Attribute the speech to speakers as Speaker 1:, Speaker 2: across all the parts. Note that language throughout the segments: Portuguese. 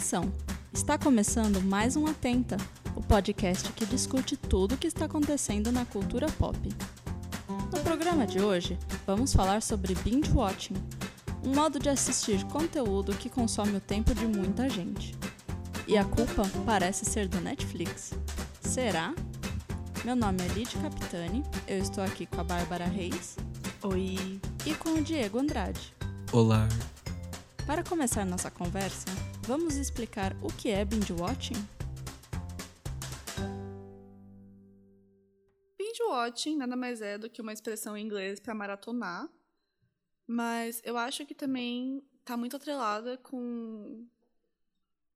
Speaker 1: Atenção! Está começando mais um Atenta, o podcast que discute tudo o que está acontecendo na cultura pop. No programa de hoje, vamos falar sobre binge watching, um modo de assistir conteúdo que consome o tempo de muita gente. E a culpa parece ser do Netflix. Será? Meu nome é Lid Capitani, eu estou aqui com a Bárbara Reis.
Speaker 2: Oi.
Speaker 1: E com o Diego Andrade.
Speaker 3: Olá.
Speaker 1: Para começar nossa conversa, vamos explicar o que é binge watching?
Speaker 2: Binge watching nada mais é do que uma expressão em inglês para maratonar, mas eu acho que também está muito atrelada com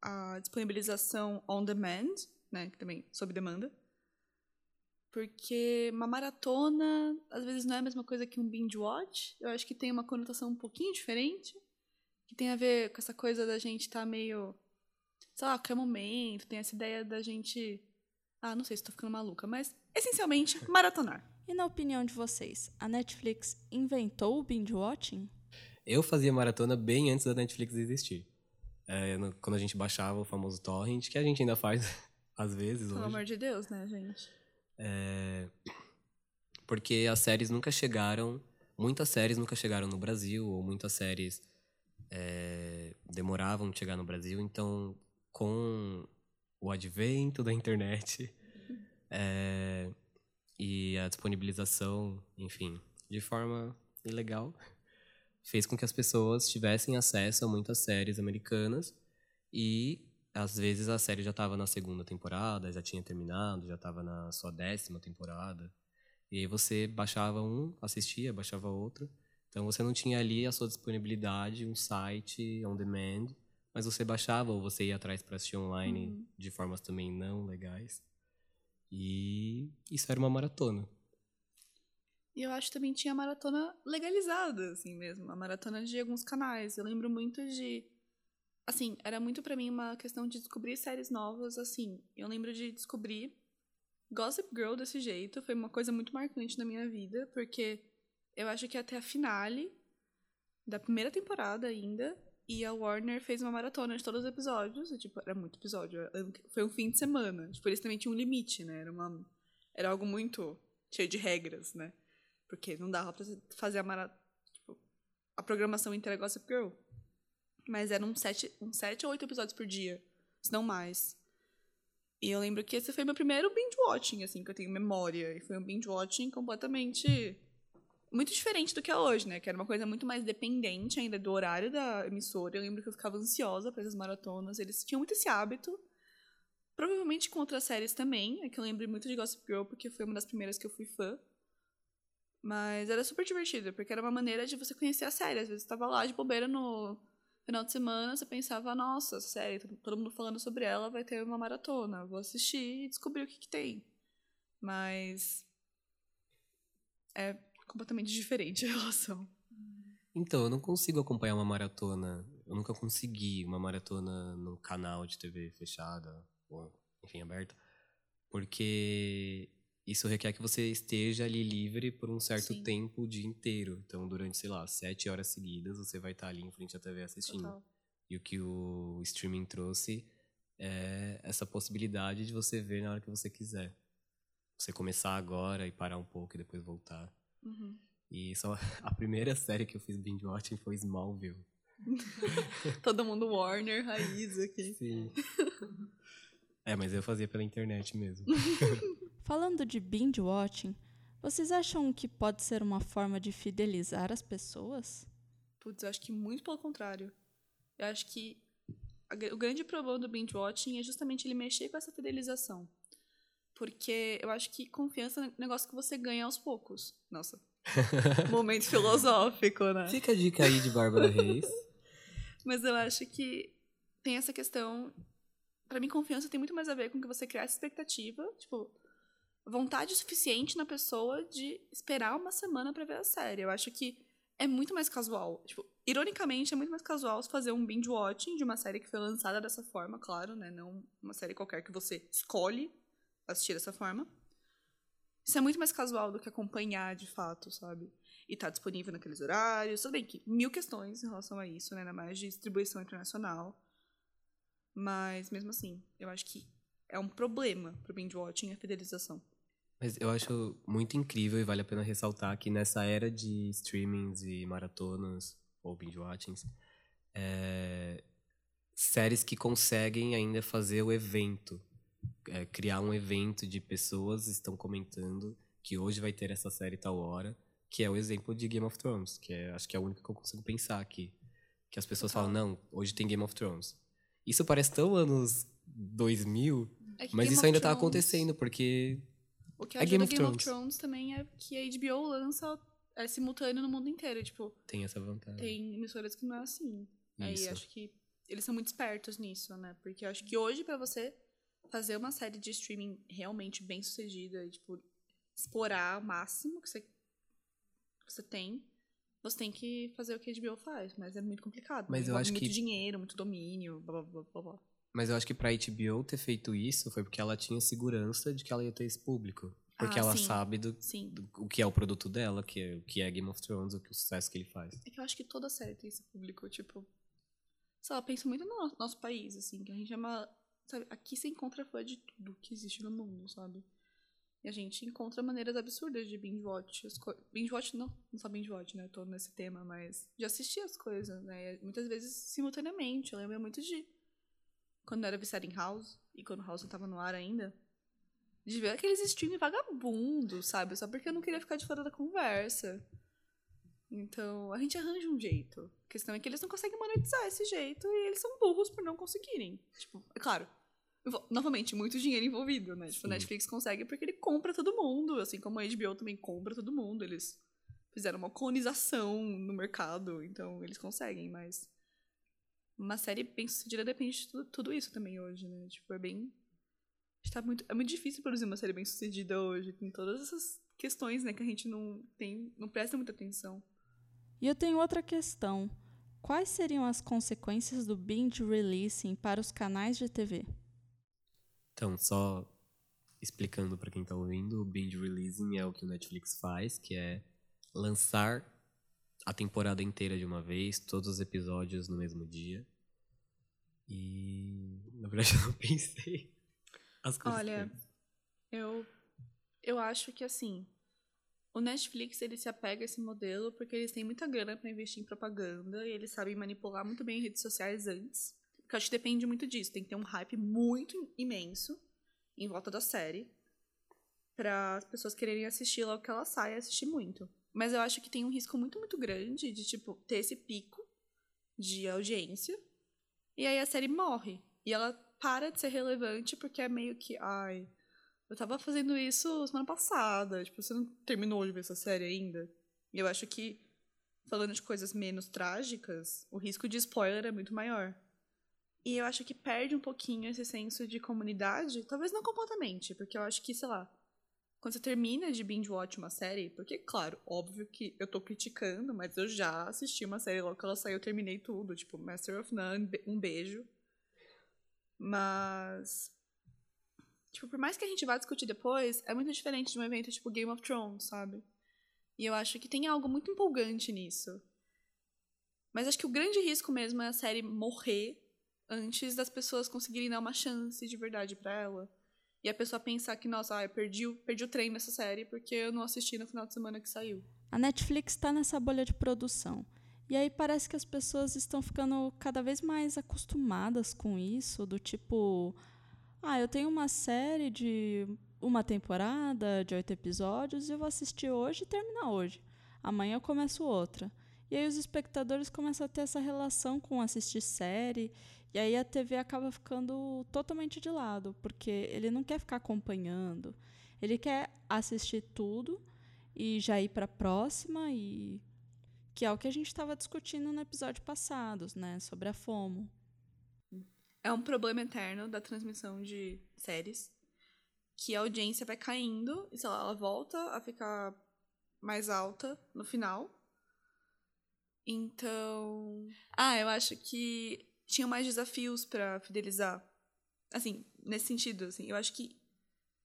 Speaker 2: a disponibilização on demand, né, que também sob demanda. Porque uma maratona, às vezes, não é a mesma coisa que um binge watch. Eu acho que tem uma conotação um pouquinho diferente que tem a ver com essa coisa da gente estar tá meio. Sei lá, qualquer momento, tem essa ideia da gente. Ah, não sei se estou ficando maluca, mas essencialmente maratonar.
Speaker 1: E na opinião de vocês, a Netflix inventou o binge watching?
Speaker 3: Eu fazia maratona bem antes da Netflix existir. É, no, quando a gente baixava o famoso torrent, que a gente ainda faz às vezes.
Speaker 2: Pelo
Speaker 3: hoje.
Speaker 2: amor de Deus, né, gente?
Speaker 3: É, porque as séries nunca chegaram. Muitas séries nunca chegaram no Brasil, ou muitas séries é, demoravam de chegar no Brasil. Então, com o advento da internet é, e a disponibilização, enfim, de forma ilegal, fez com que as pessoas tivessem acesso a muitas séries americanas e às vezes a série já estava na segunda temporada, já tinha terminado, já estava na sua décima temporada. E aí você baixava um, assistia, baixava outro. Então você não tinha ali a sua disponibilidade, um site on demand, mas você baixava ou você ia atrás para assistir online uhum. de formas também não legais. E isso era uma maratona.
Speaker 2: E eu acho que também tinha maratona legalizada, assim mesmo, a maratona de alguns canais. Eu lembro muito de assim, era muito para mim uma questão de descobrir séries novas, assim. Eu lembro de descobrir Gossip Girl desse jeito, foi uma coisa muito marcante na minha vida, porque eu acho que até a finale da primeira temporada ainda. E a Warner fez uma maratona de todos os episódios. E, tipo, era muito episódio. Foi um fim de semana. Tipo, eles também tinham um limite, né? Era, uma, era algo muito cheio de regras, né? Porque não dava pra fazer a maratona. Tipo, a programação inteira Gossip Girl. Mas eram sete, uns sete ou oito episódios por dia. Se não mais. E eu lembro que esse foi meu primeiro binge watching, assim, que eu tenho memória. E foi um binge watching completamente muito diferente do que é hoje, né? Que era uma coisa muito mais dependente ainda do horário da emissora. Eu lembro que eu ficava ansiosa para essas maratonas. Eles tinham muito esse hábito. Provavelmente com outras séries também. É que eu lembro muito de Gossip Girl, porque foi uma das primeiras que eu fui fã. Mas era super divertido, porque era uma maneira de você conhecer a série. Às vezes você estava lá de bobeira no final de semana, você pensava, nossa, série, todo mundo falando sobre ela, vai ter uma maratona. Vou assistir e descobrir o que, que tem. Mas. É completamente diferente a relação.
Speaker 3: Então, eu não consigo acompanhar uma maratona. Eu nunca consegui uma maratona no canal de TV fechada, ou, enfim, aberta. Porque isso requer que você esteja ali livre por um certo Sim. tempo o dia inteiro. Então, durante, sei lá, sete horas seguidas, você vai estar ali em frente à TV assistindo. Total. E o que o streaming trouxe é essa possibilidade de você ver na hora que você quiser. Você começar agora e parar um pouco e depois voltar.
Speaker 2: Uhum.
Speaker 3: E só a primeira série que eu fiz binge watching foi Smallville.
Speaker 2: Todo mundo Warner, raiz aqui.
Speaker 3: Sim. É, mas eu fazia pela internet mesmo.
Speaker 1: Falando de binge watching, vocês acham que pode ser uma forma de fidelizar as pessoas?
Speaker 2: Putz, eu acho que muito pelo contrário. Eu acho que o grande problema do binge watching é justamente ele mexer com essa fidelização. Porque eu acho que confiança é um negócio que você ganha aos poucos. Nossa. Momento filosófico, né?
Speaker 3: Fica a dica aí de Bárbara Reis.
Speaker 2: Mas eu acho que tem essa questão. Para mim, confiança tem muito mais a ver com que você criar essa expectativa, tipo, vontade suficiente na pessoa de esperar uma semana para ver a série. Eu acho que é muito mais casual. Tipo, ironicamente, é muito mais casual fazer um binge watching de uma série que foi lançada dessa forma, claro, né? Não uma série qualquer que você escolhe assistir dessa forma. Isso é muito mais casual do que acompanhar de fato, sabe? E tá disponível naqueles horários. Tudo bem que mil questões em relação a isso, né? Na mais de distribuição internacional. Mas mesmo assim, eu acho que é um problema pro binge watching a fidelização.
Speaker 3: Mas eu acho muito incrível e vale a pena ressaltar que nessa era de streamings e maratonas ou binge watchings, é, séries que conseguem ainda fazer o evento, é, criar um evento de pessoas estão comentando que hoje vai ter essa série tal hora, que é o exemplo de Game of Thrones, que é, acho que é o único que eu consigo pensar aqui. Que as pessoas falam, não, hoje tem Game of Thrones. Isso parece tão anos 2000,
Speaker 2: É
Speaker 3: mas
Speaker 2: Game
Speaker 3: isso
Speaker 2: of
Speaker 3: ainda tá
Speaker 2: Thrones-
Speaker 3: acontecendo, porque
Speaker 2: O que
Speaker 3: É Game
Speaker 2: Game,
Speaker 3: of
Speaker 2: of
Speaker 3: Thrones.
Speaker 2: Thrones também é que a HBO lança é simultâneo no mundo inteiro. Tipo,
Speaker 3: tem essa vantagem.
Speaker 2: tem emissoras que não é assim. Aí
Speaker 3: Isso.
Speaker 2: acho que eles são muito espertos nisso, né? Porque eu acho que hoje, pra você fazer uma série de streaming realmente bem sucedida e, tipo, explorar o máximo que você, que você tem, você tem que fazer o que a HBO faz. Mas é muito complicado.
Speaker 3: Mas eu acho
Speaker 2: muito
Speaker 3: que-
Speaker 2: dinheiro, muito domínio, blá blá blá blá blá.
Speaker 3: Mas eu acho que pra HBO ter feito isso foi porque ela tinha segurança de que ela ia ter esse público. Porque
Speaker 2: Ah,
Speaker 3: ela
Speaker 2: sim.
Speaker 3: sabe do, do- o que é o produto dela, que é, o que é Game of Thrones, o que o sucesso que ele faz.
Speaker 2: É que eu acho que toda série tem esse público, tipo. Sei lá, penso muito no nosso, nosso país, assim, que a gente é uma. Sabe, aqui você encontra fã de tudo que existe no mundo, sabe? E a gente encontra maneiras absurdas de binge watch. As. Binge watch, não, não só binge watch, né? Eu tô nesse tema, mas de assistir as coisas, né? Muitas vezes simultaneamente. Eu lembro muito de. Quando eu era viciada em House, e quando House tava no ar ainda. De ver aqueles streams vagabundos, sabe? Só porque eu não queria ficar de fora da conversa. Então, a gente arranja um jeito. A questão é que eles não conseguem monetizar esse jeito e eles são burros por não conseguirem. Tipo, é claro. Novamente, muito dinheiro envolvido, né? Tipo, o Netflix consegue porque ele compra todo mundo, assim como a HBO também compra todo mundo. Eles fizeram uma colonização no mercado, então eles conseguem, mas uma série bem sucedida depende de tudo, tudo isso também hoje, né? Tipo, é bem. Está muito, é muito difícil produzir uma série bem sucedida hoje. Tem todas essas questões, né, que a gente não tem, não presta muita atenção.
Speaker 1: E eu tenho outra questão. Quais seriam as consequências do binge releasing para os canais de TV?
Speaker 3: Então, só explicando pra quem tá ouvindo, o binge releasing é o que o Netflix faz, que é lançar a temporada inteira de uma vez, todos os episódios no mesmo dia. E na verdade eu não pensei as
Speaker 2: Olha,
Speaker 3: consequências.
Speaker 2: Eu, eu acho que assim, o Netflix ele se apega a esse modelo porque eles têm muita grana para investir em propaganda e eles sabem manipular muito bem redes sociais antes. Porque acho que depende muito disso. Tem que ter um hype muito imenso em volta da série para as pessoas quererem assistir logo que ela sai e assistir muito. Mas eu acho que tem um risco muito, muito grande de, tipo, ter esse pico de audiência e aí a série morre. E ela para de ser relevante porque é meio que, ai, eu tava fazendo isso semana passada. Tipo, você não terminou de ver essa série ainda? E eu acho que, falando de coisas menos trágicas, o risco de spoiler é muito maior. E eu acho que perde um pouquinho esse senso de comunidade. Talvez não completamente, porque eu acho que, sei lá, quando você termina de binge watch uma série, porque, claro, óbvio que eu tô criticando, mas eu já assisti uma série logo que ela saiu, eu terminei tudo. Tipo, Master of None, um beijo. Mas. Tipo, por mais que a gente vá discutir depois, é muito diferente de um evento tipo Game of Thrones, sabe? E eu acho que tem algo muito empolgante nisso. Mas acho que o grande risco mesmo é a série morrer antes das pessoas conseguirem dar uma chance de verdade pra ela. E a pessoa pensar que, nossa, ah, eu perdi, perdi o trem nessa série porque eu não assisti no final de semana que saiu.
Speaker 1: A Netflix está nessa bolha de produção. E aí parece que as pessoas estão ficando cada vez mais acostumadas com isso, do tipo, ah, eu tenho uma série de uma temporada de oito episódios e eu vou assistir hoje e terminar hoje. Amanhã eu começo outra. E aí os espectadores começam a ter essa relação com assistir série, e aí a TV acaba ficando totalmente de lado, porque ele não quer ficar acompanhando. Ele quer assistir tudo e já ir para a próxima e que é o que a gente estava discutindo no episódio passado, né, sobre a FOMO.
Speaker 2: É um problema eterno da transmissão de séries. Que a audiência vai caindo e, sei lá, ela volta a ficar mais alta no final. Então. Ah, eu acho que tinham mais desafios pra fidelizar. Assim, nesse sentido, assim. Eu acho que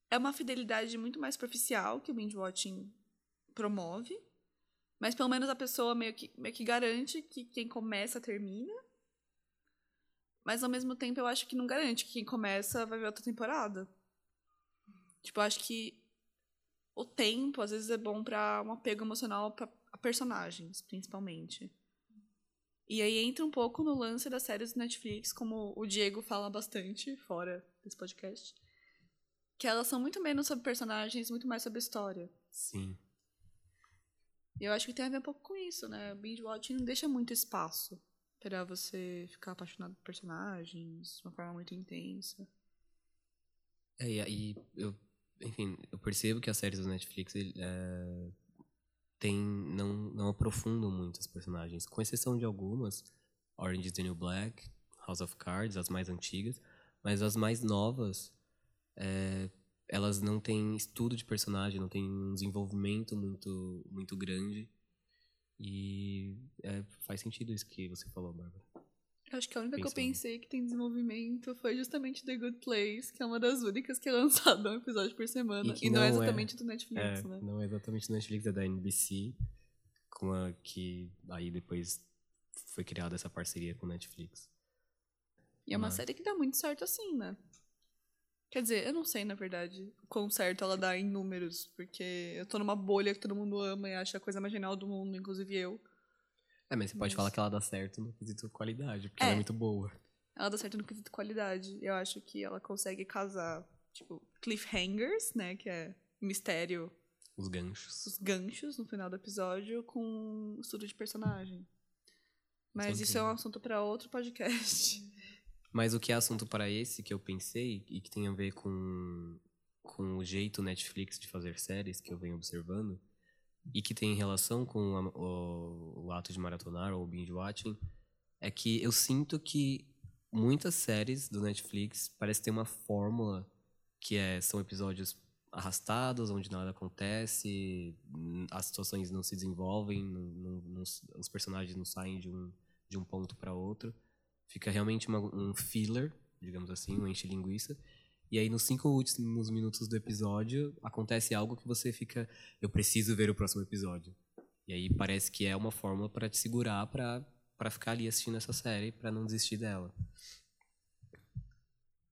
Speaker 2: é uma fidelidade muito mais superficial que o binge watching promove. Mas pelo menos a pessoa meio que, meio que garante que quem começa termina. Mas ao mesmo tempo eu acho que não garante que quem começa vai ver outra temporada. Tipo, eu acho que o tempo às vezes é bom para um apego emocional para personagens, principalmente. E aí entra um pouco no lance das séries do Netflix, como o Diego fala bastante fora desse podcast, que elas são muito menos sobre personagens, muito mais sobre história.
Speaker 3: Sim.
Speaker 2: E eu acho que tem a ver um pouco com isso, né? O binge watching não deixa muito espaço para você ficar apaixonado por personagens de uma forma muito intensa.
Speaker 3: É, e aí eu, enfim, eu percebo que as séries do Netflix é, tem, não, não aprofundam muito os personagens, com exceção de algumas, Orange is the New Black, House of Cards, as mais antigas, mas as mais novas, é, elas não têm estudo de personagem, não têm um desenvolvimento muito, muito grande. E é, faz sentido isso que você falou, Bárbara.
Speaker 2: Acho que a única Pensando. que eu pensei que tem desenvolvimento foi justamente The Good Place, que é uma das únicas que é lançada um episódio por semana. E, e não, não, é exatamente é, do Netflix,
Speaker 3: é,
Speaker 2: né?
Speaker 3: Não é exatamente do Netflix, é da NBC, com a que aí depois foi criada essa parceria com o Netflix.
Speaker 2: E é uma Mas... série que dá muito certo assim, né? Quer dizer, eu não sei, na verdade, o quão certo ela dá em números, porque eu tô numa bolha que todo mundo ama e acha a coisa mais genial do mundo, inclusive eu.
Speaker 3: É, mas você mas... pode falar que ela dá certo no quesito qualidade, porque é. ela é muito boa.
Speaker 2: Ela dá certo no quesito qualidade. Eu acho que ela consegue casar, tipo, cliffhangers, né, que é mistério.
Speaker 3: Os ganchos.
Speaker 2: Os ganchos no final do episódio com estudo de personagem. Mas isso é um assunto para outro podcast.
Speaker 3: Mas o que é assunto para esse que eu pensei e que tem a ver com, com o jeito Netflix de fazer séries que eu venho observando e que tem relação com a, o, o ato de maratonar ou binge watching é que eu sinto que muitas séries do Netflix parece ter uma fórmula que é são episódios arrastados, onde nada acontece, as situações não se desenvolvem, não, não, os personagens não saem de um, de um ponto para outro. Fica realmente uma, um filler, digamos assim, um enche-linguiça. E aí, nos cinco últimos minutos do episódio, acontece algo que você fica. Eu preciso ver o próximo episódio. E aí parece que é uma fórmula para te segurar para para ficar ali assistindo essa série, para não desistir dela.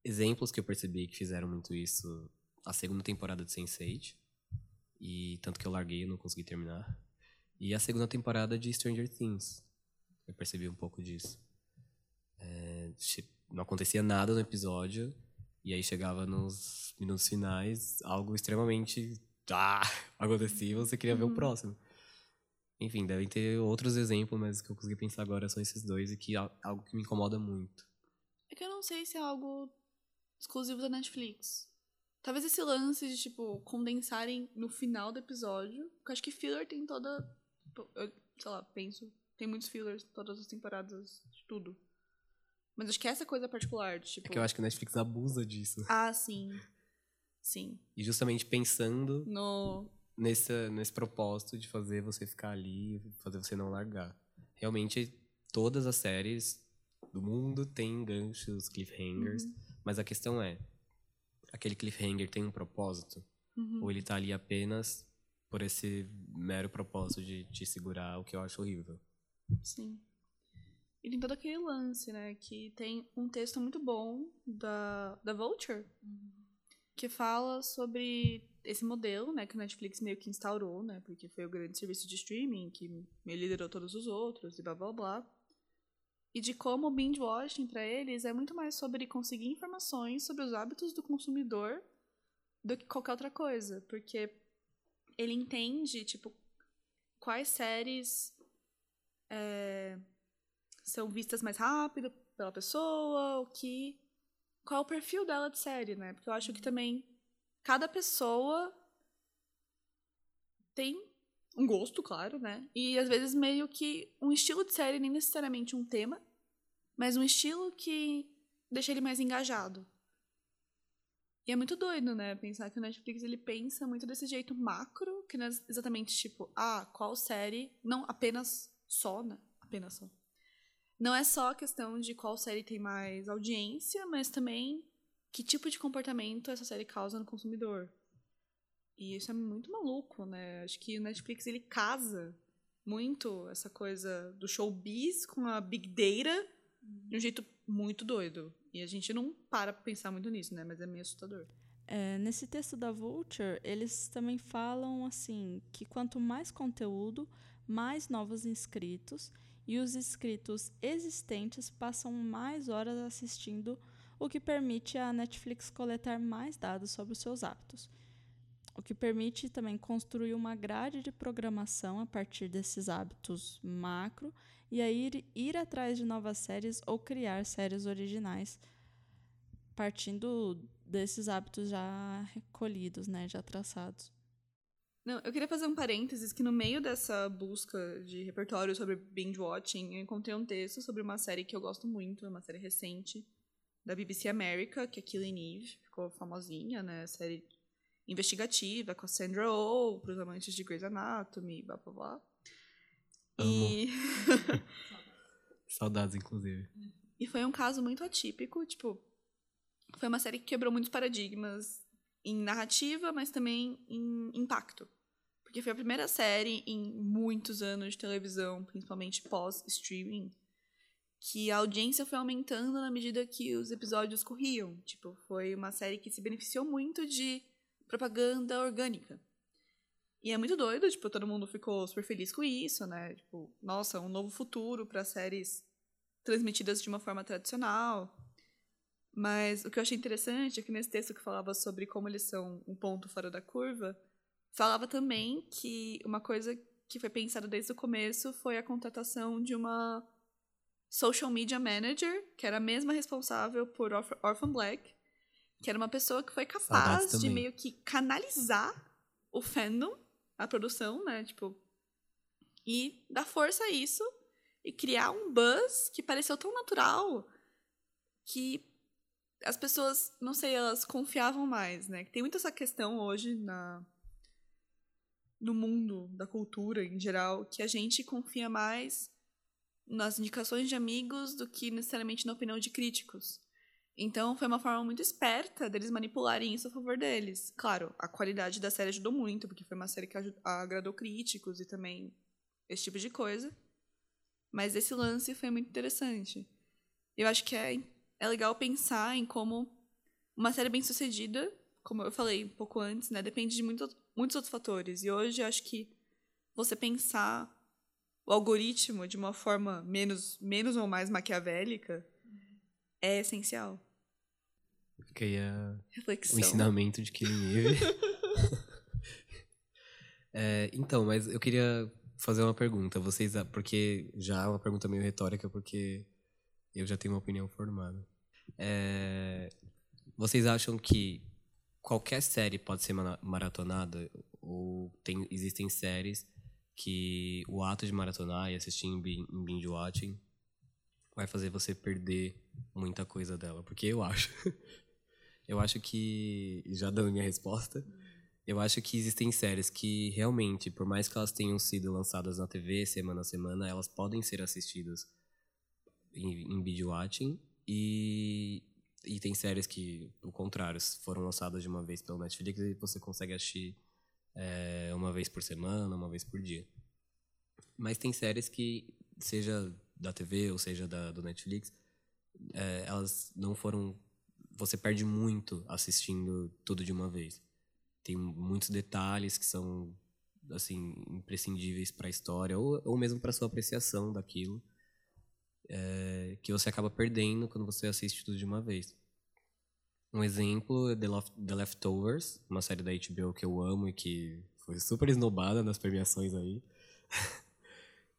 Speaker 3: Exemplos que eu percebi que fizeram muito isso, a segunda temporada de Sense8, e tanto que eu larguei e não consegui terminar. E a segunda temporada de Stranger Things. Eu percebi um pouco disso. É, não acontecia nada no episódio, e aí chegava nos minutos finais, algo extremamente. Ah, acontecia e você queria uhum. ver o uhum. próximo. Enfim, devem ter outros exemplos, mas que eu consegui pensar agora são esses dois e que é algo que me incomoda muito.
Speaker 2: É que eu não sei se é algo exclusivo da Netflix. Talvez esse lance de, tipo, condensarem no final do episódio. Porque eu acho que filler tem toda. Tipo, eu, sei lá, penso. Tem muitos fillers todas as temporadas de tudo. Mas acho que essa coisa particular, tipo...
Speaker 3: É que eu acho que a Netflix abusa disso.
Speaker 2: Ah, sim. Sim.
Speaker 3: E justamente pensando
Speaker 2: no
Speaker 3: nesse, nesse propósito de fazer você ficar ali, fazer você não largar. Realmente, todas as séries do mundo têm ganchos, cliffhangers, uhum. mas a questão é, aquele cliffhanger tem um propósito? Uhum. Ou ele tá ali apenas por esse mero propósito de te segurar, o que eu acho horrível.
Speaker 2: Sim. E tem todo aquele lance, né? Que tem um texto muito bom da, da Vulture, uhum. que fala sobre esse modelo, né? Que o Netflix meio que instaurou, né? Porque foi o grande serviço de streaming que liderou todos os outros e blá blá blá. E de como o binge watching para eles é muito mais sobre conseguir informações sobre os hábitos do consumidor do que qualquer outra coisa. Porque ele entende, tipo, quais séries. É, são vistas mais rápido pela pessoa, o que. Qual é o perfil dela de série, né? Porque eu acho que também cada pessoa tem um gosto, claro, né? E às vezes meio que um estilo de série, nem necessariamente um tema, mas um estilo que deixa ele mais engajado. E é muito doido, né? Pensar que o Netflix ele pensa muito desse jeito macro, que não é exatamente tipo, ah, qual série, não apenas só, né? Apenas só não é só a questão de qual série tem mais audiência, mas também que tipo de comportamento essa série causa no consumidor. E isso é muito maluco, né? Acho que o Netflix ele casa muito essa coisa do showbiz com a big data de um jeito muito doido. E a gente não para pra pensar muito nisso, né? Mas é meio assustador.
Speaker 1: É, nesse texto da Vulture, eles também falam assim que quanto mais conteúdo, mais novos inscritos e os inscritos existentes passam mais horas assistindo, o que permite a Netflix coletar mais dados sobre os seus hábitos. O que permite também construir uma grade de programação a partir desses hábitos macro e aí ir, ir atrás de novas séries ou criar séries originais partindo desses hábitos já recolhidos, né, já traçados.
Speaker 2: Não, eu queria fazer um parênteses que no meio dessa busca de repertório sobre binge watching, eu encontrei um texto sobre uma série que eu gosto muito, uma série recente da BBC America, que é Killing Eve, ficou famosinha, né, série investigativa com a Sandra Oh, para os amantes de Grey's Anatomy, blá blá blá. E
Speaker 3: Saudades, inclusive.
Speaker 2: E foi um caso muito atípico, tipo, foi uma série que quebrou muitos paradigmas em narrativa, mas também em impacto. Porque foi a primeira série em muitos anos de televisão, principalmente pós-streaming, que a audiência foi aumentando na medida que os episódios corriam. Tipo, foi uma série que se beneficiou muito de propaganda orgânica. E é muito doido, tipo, todo mundo ficou super feliz com isso, né? Tipo, nossa, um novo futuro para séries transmitidas de uma forma tradicional. Mas o que eu achei interessante é que nesse texto que falava sobre como eles são um ponto fora da curva, falava também que uma coisa que foi pensada desde o começo foi a contratação de uma social media manager, que era a mesma responsável por Orph Orphan Black, que era uma pessoa que foi capaz de meio que canalizar o fandom, a produção, né, tipo, e dar força a isso e criar um buzz que pareceu tão natural que as pessoas, não sei, elas confiavam mais, né? Tem muito essa questão hoje na no mundo da cultura em geral, que a gente confia mais nas indicações de amigos do que necessariamente na opinião de críticos. Então foi uma forma muito esperta deles manipularem isso a favor deles. Claro, a qualidade da série ajudou muito, porque foi uma série que agradou críticos e também esse tipo de coisa. Mas esse lance foi muito interessante. Eu acho que é, é legal pensar em como uma série bem sucedida, como eu falei um pouco antes, né, depende de muito, muitos outros fatores. E hoje acho que você pensar o algoritmo de uma forma menos, menos ou mais maquiavélica é essencial.
Speaker 3: Fica aí a,
Speaker 2: Reflexão.
Speaker 3: o ensinamento de Killing Eve. é, então, mas eu queria fazer uma pergunta. Vocês, porque já é uma pergunta meio retórica, porque eu já tenho uma opinião formada. É, vocês acham que qualquer série pode ser maratonada? Ou tem, existem séries que o ato de maratonar e assistir em binge watching vai fazer você perder muita coisa dela? Porque eu acho. eu acho que. Já dando minha resposta. Eu acho que existem séries que realmente, por mais que elas tenham sido lançadas na TV semana a semana, elas podem ser assistidas em, em binge watching. E, e tem séries que, o contrário, foram lançadas de uma vez pelo Netflix e você consegue assistir é, uma vez por semana, uma vez por dia. Mas tem séries que, seja da TV ou seja da, do Netflix, é, elas não foram. Você perde muito assistindo tudo de uma vez. Tem muitos detalhes que são assim imprescindíveis para a história ou, ou mesmo para sua apreciação daquilo é, que você acaba perdendo quando você assiste tudo de uma vez. Um exemplo é The, The Leftovers, uma série da HBO que eu amo e que foi super esnobada nas premiações aí.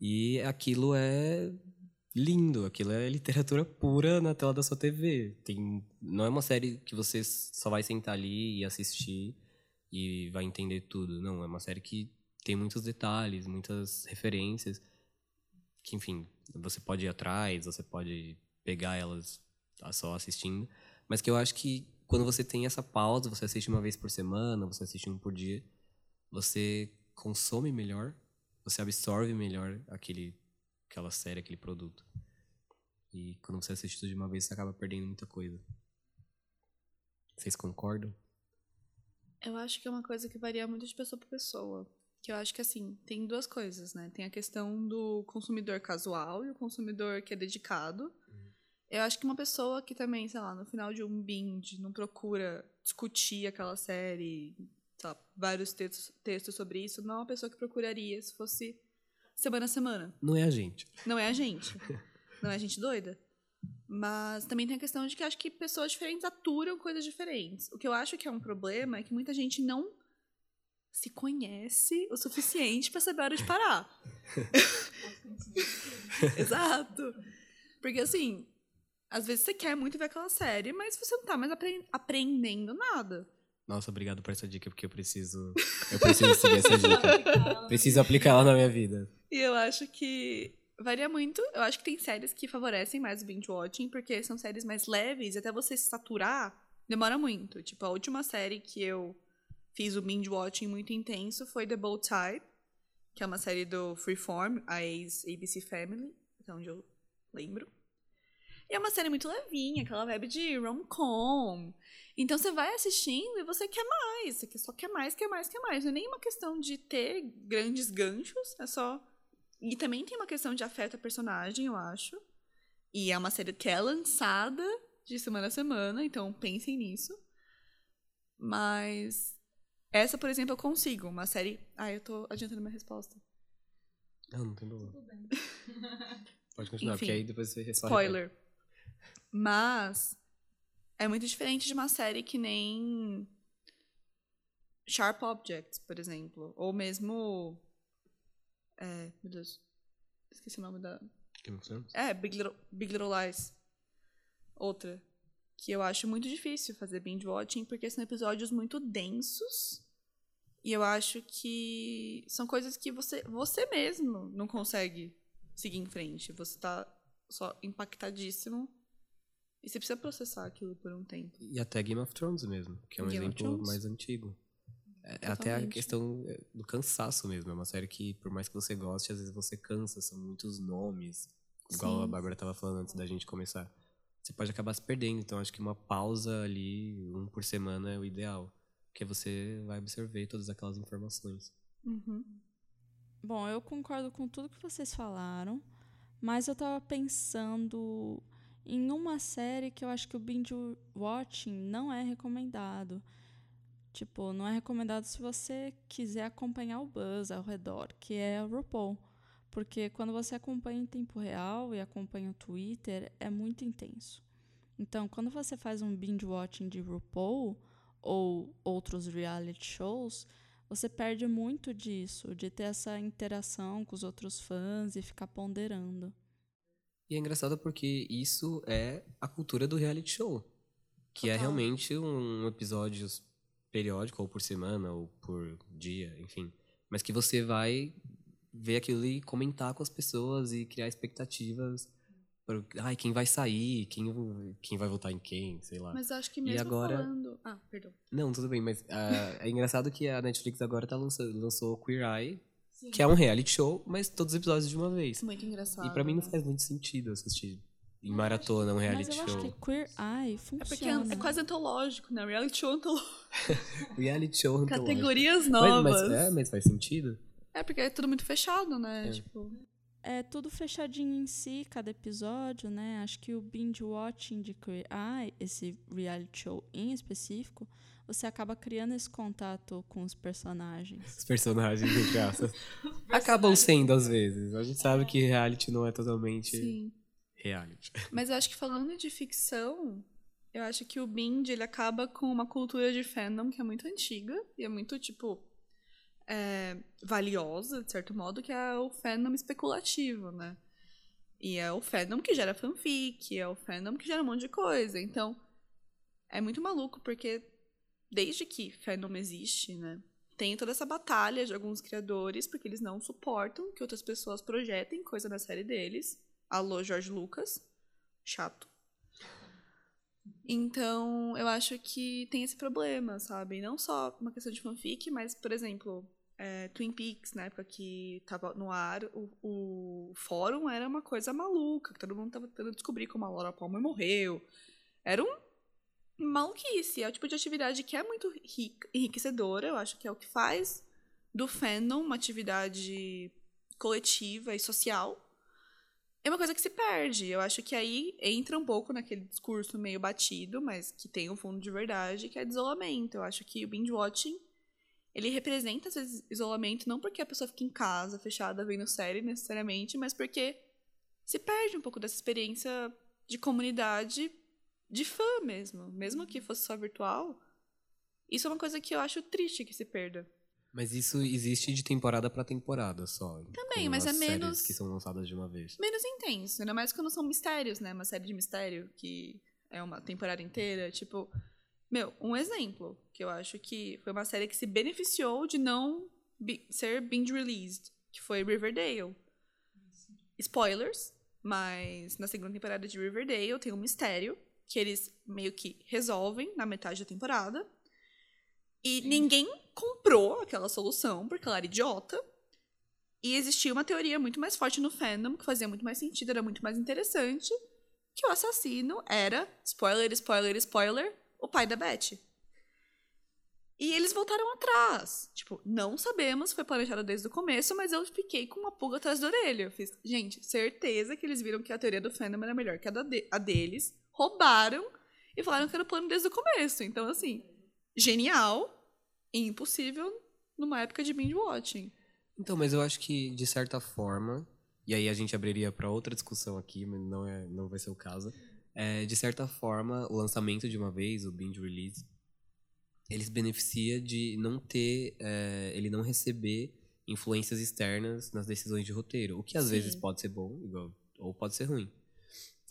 Speaker 3: e aquilo é lindo, aquilo é literatura pura na tela da sua TV. Tem, não é uma série que você só vai sentar ali e assistir e vai entender tudo. Não, é uma série que tem muitos detalhes, muitas referências, que enfim, você pode ir atrás, você pode pegar elas só assistindo, mas que eu acho que quando você tem essa pausa, você assiste uma vez por semana, você assiste um por dia, você consome melhor, você absorve melhor aquele aquela série, aquele produto. E quando você assiste tudo de uma vez, você acaba perdendo muita coisa. Vocês concordam?
Speaker 2: Eu acho que é uma coisa que varia muito de pessoa para pessoa. Que eu acho que, assim, tem duas coisas, né? Tem a questão do consumidor casual e o consumidor que é dedicado. Uhum. Eu acho que uma pessoa que também, sei lá, no final de um binge não procura discutir aquela série, sei lá, vários textos, textos sobre isso, não é uma pessoa que procuraria se fosse semana a semana.
Speaker 3: Não é a gente.
Speaker 2: Não é a gente. Não é a gente doida. Mas também tem a questão de que acho que pessoas diferentes aturam coisas diferentes. O que eu acho que é um problema é que muita gente não se conhece o suficiente para saber a hora de parar. Exato. Porque assim, às vezes você quer muito ver aquela série, mas você não tá mais apre aprendendo nada.
Speaker 3: Nossa, obrigado por essa dica, porque eu preciso. Eu preciso seguir essa dica. preciso aplicá-la na minha vida.
Speaker 2: E eu acho que varia muito. Eu acho que tem séries que favorecem mais o binge watching, porque são séries mais leves, e até você se saturar demora muito. Tipo, a última série que eu fiz o binge watching muito intenso foi The Bold Type, que é uma série do Freeform, a ex-ABC Family, até onde eu lembro. E é uma série muito levinha, aquela vibe de rom-com. Então você vai assistindo e você quer mais, você só quer mais, quer mais, quer mais. Não é nem uma questão de ter grandes ganchos, é só. E também tem uma questão de afeto a personagem, eu acho. E é uma série que é lançada de semana a semana, então pensem nisso. Mas essa, por exemplo, eu consigo. Uma série. Ah, eu tô adiantando minha resposta.
Speaker 3: Não, não tem problema. Pode continuar,
Speaker 2: Enfim,
Speaker 3: porque aí depois você responde.
Speaker 2: Spoiler. Mas é muito diferente de uma série que nem Sharp Objects, por exemplo. Ou mesmo. É, meu Deus. Esqueci o nome da.
Speaker 3: Game of Thrones?
Speaker 2: É, Big Little, Big Little Lies. Outra. Que eu acho muito difícil fazer binge watching, porque são episódios muito densos. E eu acho que são coisas que você, você mesmo não consegue seguir em frente. Você tá só impactadíssimo. E você precisa processar aquilo por um tempo.
Speaker 3: E até Game of Thrones mesmo, que é um
Speaker 2: Game
Speaker 3: exemplo mais antigo. É é até a questão é, do cansaço mesmo. É uma série que, por mais que você goste, às vezes você cansa, são muitos nomes. Igual
Speaker 2: Sim.
Speaker 3: a Bárbara estava falando antes da gente começar. Você pode acabar se perdendo. Então, acho que uma pausa ali, um por semana, é o ideal. Porque você vai absorver todas aquelas informações.
Speaker 2: Uhum.
Speaker 1: Bom, eu concordo com tudo que vocês falaram, mas eu tava pensando em uma série que eu acho que o binge watching não é recomendado. Tipo, não é recomendado se você quiser acompanhar o buzz ao redor, que é o RuPaul. Porque quando você acompanha em tempo real e acompanha o Twitter, é muito intenso. Então, quando você faz um binge watching de RuPaul ou outros reality shows, você perde muito disso, de ter essa interação com os outros fãs e ficar ponderando.
Speaker 3: E é engraçado porque isso é a cultura do reality show. Que é
Speaker 2: Total.
Speaker 3: realmente um episódio periódico, ou por semana, ou por dia, enfim. Mas que você vai ver aquilo e comentar com as pessoas e criar expectativas. Para, ai, quem vai sair, quem, quem vai votar em quem, sei lá.
Speaker 2: Mas acho que mesmo
Speaker 3: agora-
Speaker 2: falando. Ah, perdão.
Speaker 3: Não, tudo bem, mas ah, é engraçado que a Netflix agora tá lançando, lançou Queer Eye, que é um reality show, mas todos os episódios de uma vez.
Speaker 2: Muito engraçado.
Speaker 3: E pra mim não faz muito sentido assistir em maratona um
Speaker 1: Mas
Speaker 3: reality
Speaker 1: eu acho
Speaker 3: show.
Speaker 1: que Queer Eye
Speaker 2: É
Speaker 1: funciona.
Speaker 2: porque é, é quase antológico, né? Reality show antológico.
Speaker 3: Reality show antológico.
Speaker 2: Categorias
Speaker 3: Mas,
Speaker 2: novas.
Speaker 3: mas, é, mas faz sentido.
Speaker 2: É porque é tudo muito fechado, né?
Speaker 3: É.
Speaker 2: Tipo.
Speaker 1: É tudo fechadinho em si, cada episódio, né? Acho que o binge watching de Queer Eye, esse reality show em específico, você acaba criando esse contato com os personagens.
Speaker 3: Os personagens, entre aspas, acabam sendo às vezes. A gente sabe que reality não é totalmente
Speaker 2: Sim.
Speaker 3: reality.
Speaker 2: Mas eu acho que falando de ficção, eu acho que o Binge ele acaba com uma cultura de fandom que é muito antiga e é muito, tipo, é, valiosa, de certo modo, que é o fandom especulativo, né? E é o fandom que gera fanfic, é o fandom que gera um monte de coisa. Então, é muito maluco, porque desde que fandom existe, né? Tem toda essa batalha de alguns criadores, porque eles não suportam que outras pessoas projetem coisa na série deles. Alô, Jorge Lucas. Chato. Então, eu acho que tem esse problema, sabe? Não só uma questão de fanfic, mas, por exemplo, é, Twin Peaks, na época que tava no ar, o, o fórum era uma coisa maluca, que todo mundo tava tentando descobrir como a Laura Palmer morreu. Era um maluquice. É o tipo de atividade que é muito enriquecedora, eu acho que é o que faz do fandom uma atividade coletiva e social. é uma coisa que se perde. Eu acho que aí entra um pouco naquele discurso meio batido, mas que tem um fundo de verdade, que é de isolamento. Eu acho que o binge watching ele representa esse isolamento não porque a pessoa fica em casa, fechada, vendo série necessariamente, mas porque se perde um pouco dessa experiência de comunidade de fã mesmo. Mesmo que fosse só virtual. Isso é uma coisa que eu acho triste que se perda.
Speaker 3: Mas isso existe de temporada para temporada só.
Speaker 2: Também, mas é menos.
Speaker 3: que são lançadas de uma vez.
Speaker 2: Menos intenso. Ainda mais quando são mistérios, né? Uma série de mistério que é uma temporada inteira. Tipo. Meu, um exemplo que eu acho que foi uma série que se beneficiou de não ser binge released, que foi Riverdale. Spoilers, mas na segunda temporada de Riverdale tem um mistério que eles meio que resolvem na metade da temporada. E ninguém comprou aquela solução, porque ela era idiota. E existia uma teoria muito mais forte no fandom, que fazia muito mais sentido, era muito mais interessante, que o assassino era, spoiler, spoiler, spoiler, o pai da Beth. E eles voltaram atrás. Tipo, não sabemos, foi planejado desde o começo, mas eu fiquei com uma pulga atrás da orelha. Eu fiz, gente, certeza que eles viram que a teoria do fandom era melhor que a, de a deles, roubaram e falaram que era o plano desde o começo. Então, assim, genial, impossível numa época de binge watching.
Speaker 3: Então, mas eu acho que de certa forma, e aí a gente abriria para outra discussão aqui, mas não é, não vai ser o caso. É, de certa forma, o lançamento de uma vez, o binge release, ele se beneficia de não ter, é, ele não receber influências externas nas decisões de roteiro, o que às Sim. vezes pode ser bom, ou pode ser ruim.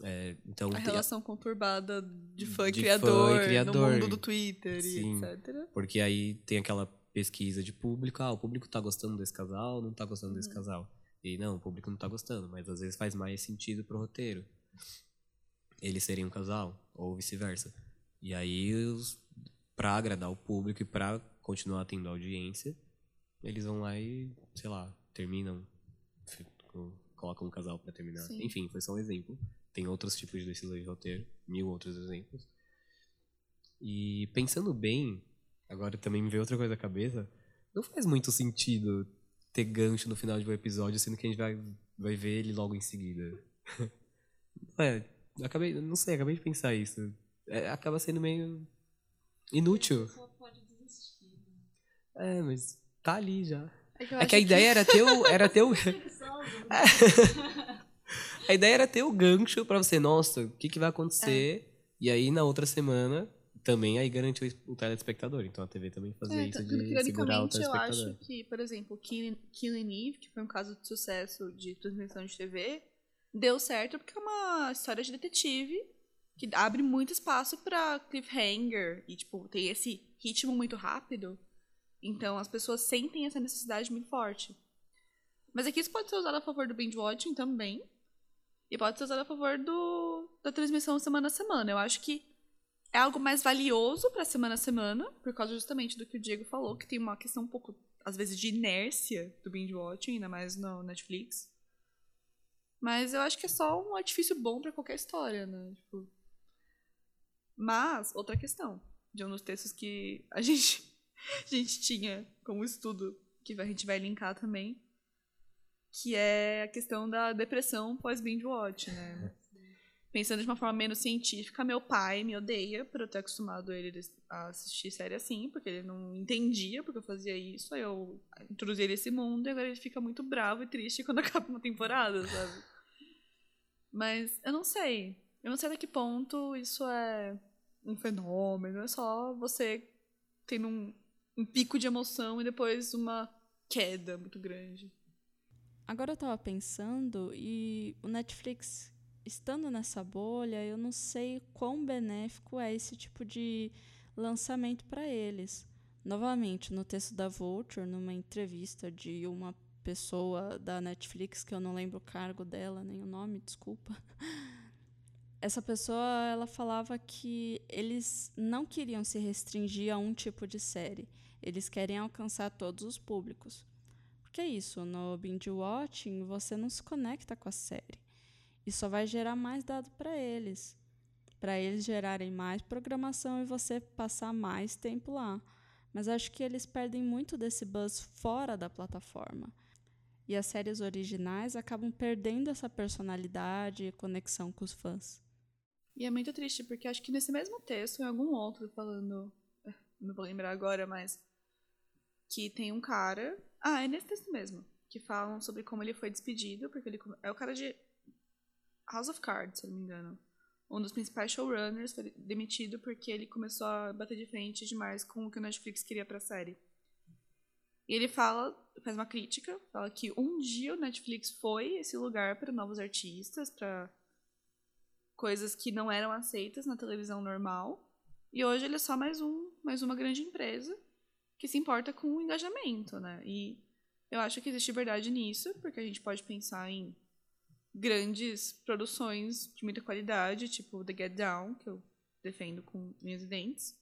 Speaker 3: É, então,
Speaker 2: a relação conturbada de fã, de criador, fã e criador no mundo do Twitter Sim, e etc.
Speaker 3: Porque aí tem aquela pesquisa de público, ah, o público tá gostando desse casal, não tá gostando desse uhum. casal. E não, o público não tá gostando, mas às vezes faz mais sentido pro roteiro. Eles serem um casal, ou vice-versa. E aí, os, pra agradar o público e pra continuar tendo audiência, eles vão lá e, sei lá, terminam, colocam um casal para terminar. Sim. Enfim, foi só um exemplo. Tem outros tipos de decisões de roteiro, mil outros exemplos. E pensando bem, agora também me veio outra coisa à cabeça, não faz muito sentido ter gancho no final de um episódio, sendo que a gente vai, vai ver ele logo em seguida. é, acabei, não sei, acabei de pensar isso. É, acaba sendo meio inútil.
Speaker 1: pode desistir. Né?
Speaker 3: É, mas tá ali já. É que, é que a ideia era ter o. Era ter o... A ideia era ter o gancho para você, nossa, o que, que vai acontecer? É. E aí, na outra semana, também aí garantiu o telespectador. Então a TV também fazia é, isso de segurar o telespectador.
Speaker 2: eu acho que, por exemplo, Killing Eve, que foi um caso de sucesso de transmissão de TV, deu certo porque é uma história de detetive que abre muito espaço para cliffhanger e, tipo, tem esse ritmo muito rápido. Então as pessoas sentem essa necessidade muito forte. Mas aqui isso pode ser usado a favor do binge watching também. E pode ser usado a favor do, da transmissão semana a semana. Eu acho que é algo mais valioso para semana a semana, por causa justamente do que o Diego falou, que tem uma questão um pouco, às vezes, de inércia do binge watching, ainda mais no Netflix. Mas eu acho que é só um artifício bom para qualquer história, né? Tipo... Mas, outra questão, de um dos textos que a gente, a gente tinha como estudo, que a gente vai linkar também, que é a questão da depressão pós-binge watch, né? Pensando de uma forma menos científica, meu pai me odeia por eu ter acostumado ele a assistir série assim, porque ele não entendia porque eu fazia isso. Aí eu introduzi ele nesse mundo e agora ele fica muito bravo e triste quando acaba uma temporada, sabe? Mas eu não sei. Eu não sei até que ponto isso é um fenômeno. É só você tendo um, um pico de emoção e depois uma queda muito grande.
Speaker 1: Agora eu tava pensando e o Netflix estando nessa bolha, eu não sei quão benéfico é esse tipo de lançamento para eles. Novamente, no texto da Vulture, numa entrevista de uma pessoa da Netflix, que eu não lembro o cargo dela, nem o nome, desculpa. Essa pessoa, ela falava que eles não queriam se restringir a um tipo de série. Eles querem alcançar todos os públicos. Porque é isso, no binge watching você não se conecta com a série. E só vai gerar mais dado para eles. Para eles gerarem mais programação e você passar mais tempo lá. Mas acho que eles perdem muito desse buzz fora da plataforma. e as séries originais acabam perdendo essa personalidade e conexão com os fãs.
Speaker 2: E é muito triste, porque acho que nesse mesmo texto, em algum outro, falando. Não vou lembrar agora, mas. Que tem um cara. Ah, é nesse texto mesmo. Que falam sobre como ele foi despedido, porque ele. É o cara de. House of Cards, se não me engano. Um dos principais showrunners foi demitido porque ele começou a bater de frente demais com o que o Netflix queria pra série. E ele fala, faz uma crítica, fala que um dia o Netflix foi esse lugar para novos artistas, para coisas que não eram aceitas na televisão normal. E hoje ele é só mais um, mais uma grande empresa que se importa com o engajamento, né? E eu acho que existe verdade nisso, porque a gente pode pensar em grandes produções de muita qualidade, tipo The Get Down, que eu defendo com unhas e dentes,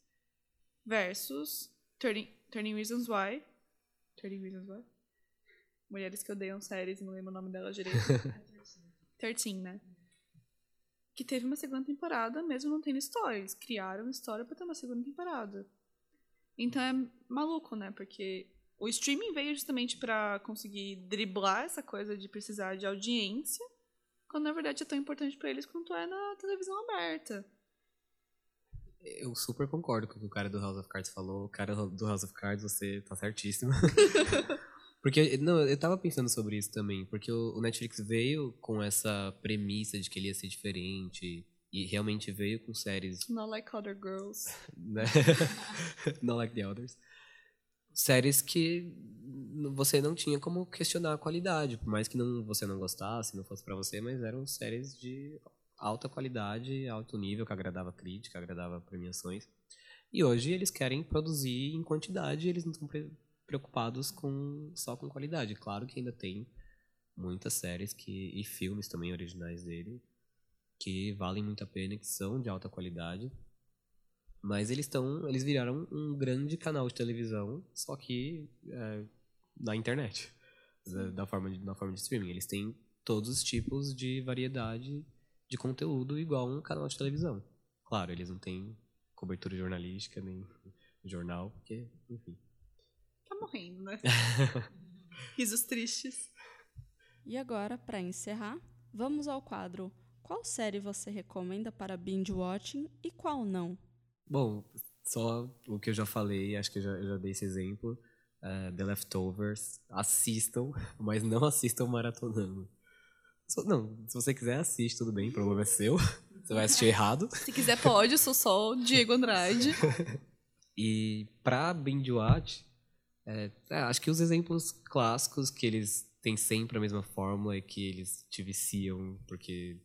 Speaker 2: versus 30, 30 Reasons Why. 30 Reasons Why? Mulheres que odeiam séries, não lembro o nome dela direito. 13, né? Que teve uma segunda temporada, mesmo não tendo história. Eles criaram história pra ter uma segunda temporada. Então é maluco, né? Porque o streaming veio justamente pra conseguir driblar essa coisa de precisar de audiência, quando na verdade é tão importante pra eles quanto é na televisão aberta.
Speaker 3: Eu super concordo com o que o cara do House of Cards falou. O cara do House of Cards, você tá certíssimo. porque, não, eu tava pensando sobre isso também. Porque o, o Netflix veio com essa premissa de que ele ia ser diferente. E realmente veio com séries
Speaker 2: Not like other girls.
Speaker 3: né? Not like the others. Séries que você não tinha como questionar a qualidade, por mais que não, você não gostasse, não fosse pra você, mas eram séries de alta qualidade, alto nível, que agradava crítica, agradava premiações. E hoje eles querem produzir em quantidade, eles não estão pre- preocupados com só com qualidade. Claro que ainda tem muitas séries que e filmes também originais dele que valem muito a pena, que são de alta qualidade. Mas eles estão, eles viraram um grande canal de televisão, só que é, na internet, da, da forma de, na forma de streaming. Eles têm todos os tipos de variedade de conteúdo igual um canal de televisão. Claro, eles não têm cobertura jornalística nem jornal, porque, enfim.
Speaker 2: Tá morrendo, né? Risos tristes.
Speaker 1: E agora, para encerrar, vamos ao quadro Qual série você recomenda para binge watching e qual não?
Speaker 3: Bom, só o que eu já falei, acho que eu já, eu já dei esse exemplo. é, The Leftovers. Assistam, mas não assistam maratonando. Só- não, se você quiser, assiste, tudo bem, o problema é seu. Você vai assistir errado.
Speaker 2: Se quiser, pode, eu sou só o Diego Andrade.
Speaker 3: E pra binge watch, é, é, acho que os exemplos clássicos que eles têm sempre a mesma fórmula e que eles te viciam porque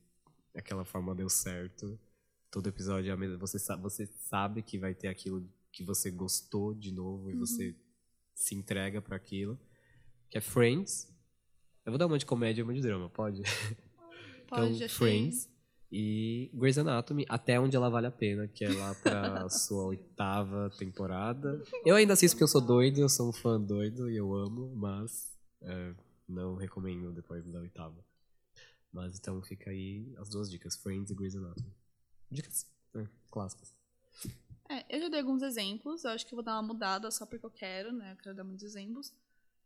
Speaker 3: aquela fórmula deu certo. Todo episódio é a mesma. Você, sa- você sabe que vai ter aquilo que você gostou de novo e você se entrega pra aquilo. Que é Friends. Eu vou dar uma de comédia e uma de drama, pode?
Speaker 2: Pode,
Speaker 3: então. Friends e Grey's Anatomy, até onde ela vale a pena, que é lá pra sua oitava temporada. Eu ainda assisto porque eu sou doido, eu sou um fã doido e eu amo, mas é, não recomendo depois da oitava. Mas então fica aí as duas dicas, Friends e Grey's Anatomy. Dicas né, clássicas.
Speaker 2: É, eu já dei alguns exemplos, eu acho que eu vou dar uma mudada só porque eu quero, né? Eu quero dar muitos exemplos.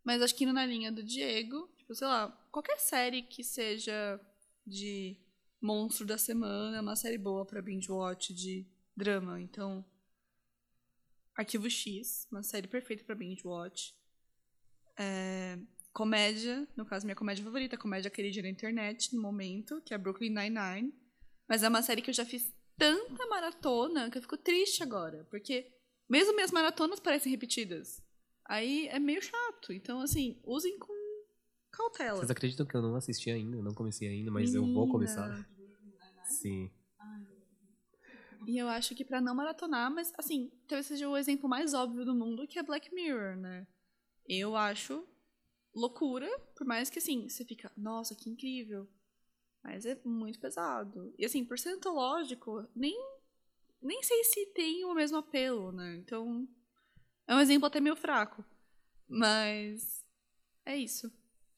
Speaker 2: Mas acho que indo na linha do Diego, tipo, sei lá, qualquer série que seja de monstro da semana, é uma série boa pra binge watch de drama. Então, Arquivo X, uma série perfeita pra binge watch. É, comédia, no caso, minha comédia favorita, comédia querida na internet, no momento, que é Brooklyn Nine-Nine. Mas é uma série que eu já fiz tanta maratona que eu fico triste agora. Porque mesmo minhas maratonas parecem repetidas. Aí é meio chato. Então, assim, usem com cautela.
Speaker 3: Vocês acreditam que eu não assisti ainda, eu não comecei ainda, mas eu vou
Speaker 2: Menina.
Speaker 3: começar? Sim.
Speaker 2: E eu acho que pra não maratonar, mas assim, talvez seja o exemplo mais óbvio do mundo, que é Black Mirror, né? Eu acho loucura, por mais que assim, você fica, nossa, que incrível. Mas é muito pesado. E assim, por ser antológico, nem, nem sei se tem o mesmo apelo, né? Então, é um exemplo até meio fraco. Mas é isso.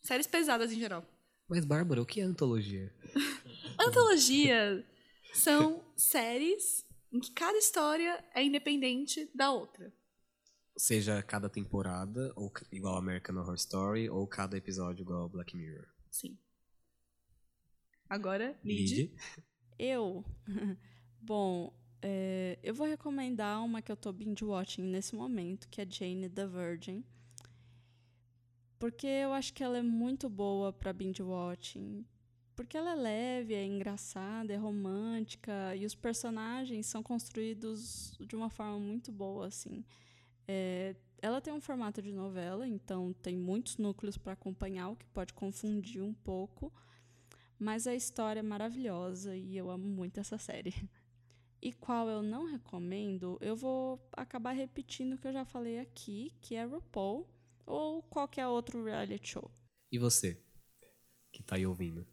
Speaker 2: Séries pesadas em geral.
Speaker 3: Mas, Bárbara, o que é antologia?
Speaker 2: Antologia são séries em que cada história é independente da outra.
Speaker 3: seja cada temporada, ou igual American Horror Story, ou cada episódio igual Black Mirror.
Speaker 2: Sim. Agora,
Speaker 3: Lid.
Speaker 1: Eu. Bom, é, eu vou recomendar uma que eu tô binge-watching nesse momento, que é Jane the Virgin. Porque eu acho que ela é muito boa pra binge-watching. Porque ela é leve, é engraçada, é romântica e os personagens são construídos de uma forma muito boa, assim. É, ela tem um formato de novela, então tem muitos núcleos para acompanhar, o que pode confundir um pouco. Mas a história é maravilhosa e eu amo muito essa série. E qual eu não recomendo, eu vou acabar repetindo o que eu já falei aqui, que é RuPaul ou qualquer outro reality show.
Speaker 3: E você, que tá aí ouvindo?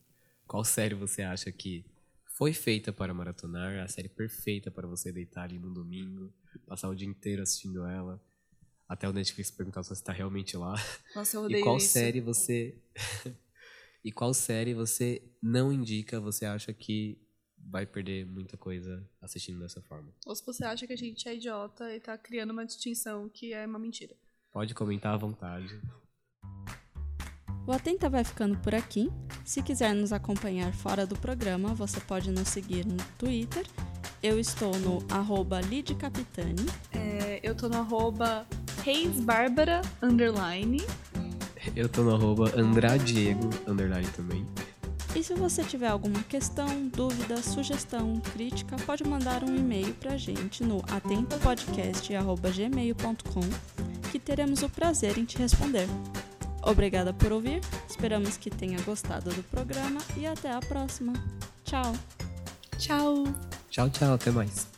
Speaker 3: Qual série você acha que foi feita para maratonar? A série perfeita para você deitar ali no domingo, passar o dia inteiro assistindo ela, até o Netflix perguntar se você tá realmente lá.
Speaker 2: Nossa, eu
Speaker 3: E
Speaker 2: odeio
Speaker 3: qual
Speaker 2: isso.
Speaker 3: série você. E qual série você não indica, você acha que vai perder muita coisa assistindo dessa forma?
Speaker 2: Ou se você acha que a gente é idiota e tá criando uma distinção que é uma mentira.
Speaker 3: Pode comentar à vontade.
Speaker 1: O Atenta vai ficando por aqui. Se quiser nos acompanhar fora do programa, você pode nos seguir no Twitter. Eu estou no arroba lidcapitani.
Speaker 2: É, eu tô no arroba reisbárbara, underline.
Speaker 3: Eu tô no arroba Andradiego, underline também.
Speaker 1: E se você tiver alguma questão, dúvida, sugestão, crítica, pode mandar um e-mail pra gente no atentapodcast.gmail.com que teremos o prazer em te responder. Obrigada por ouvir, esperamos que tenha gostado do programa e até a próxima. Tchau!
Speaker 2: Tchau!
Speaker 3: Tchau, tchau, até mais.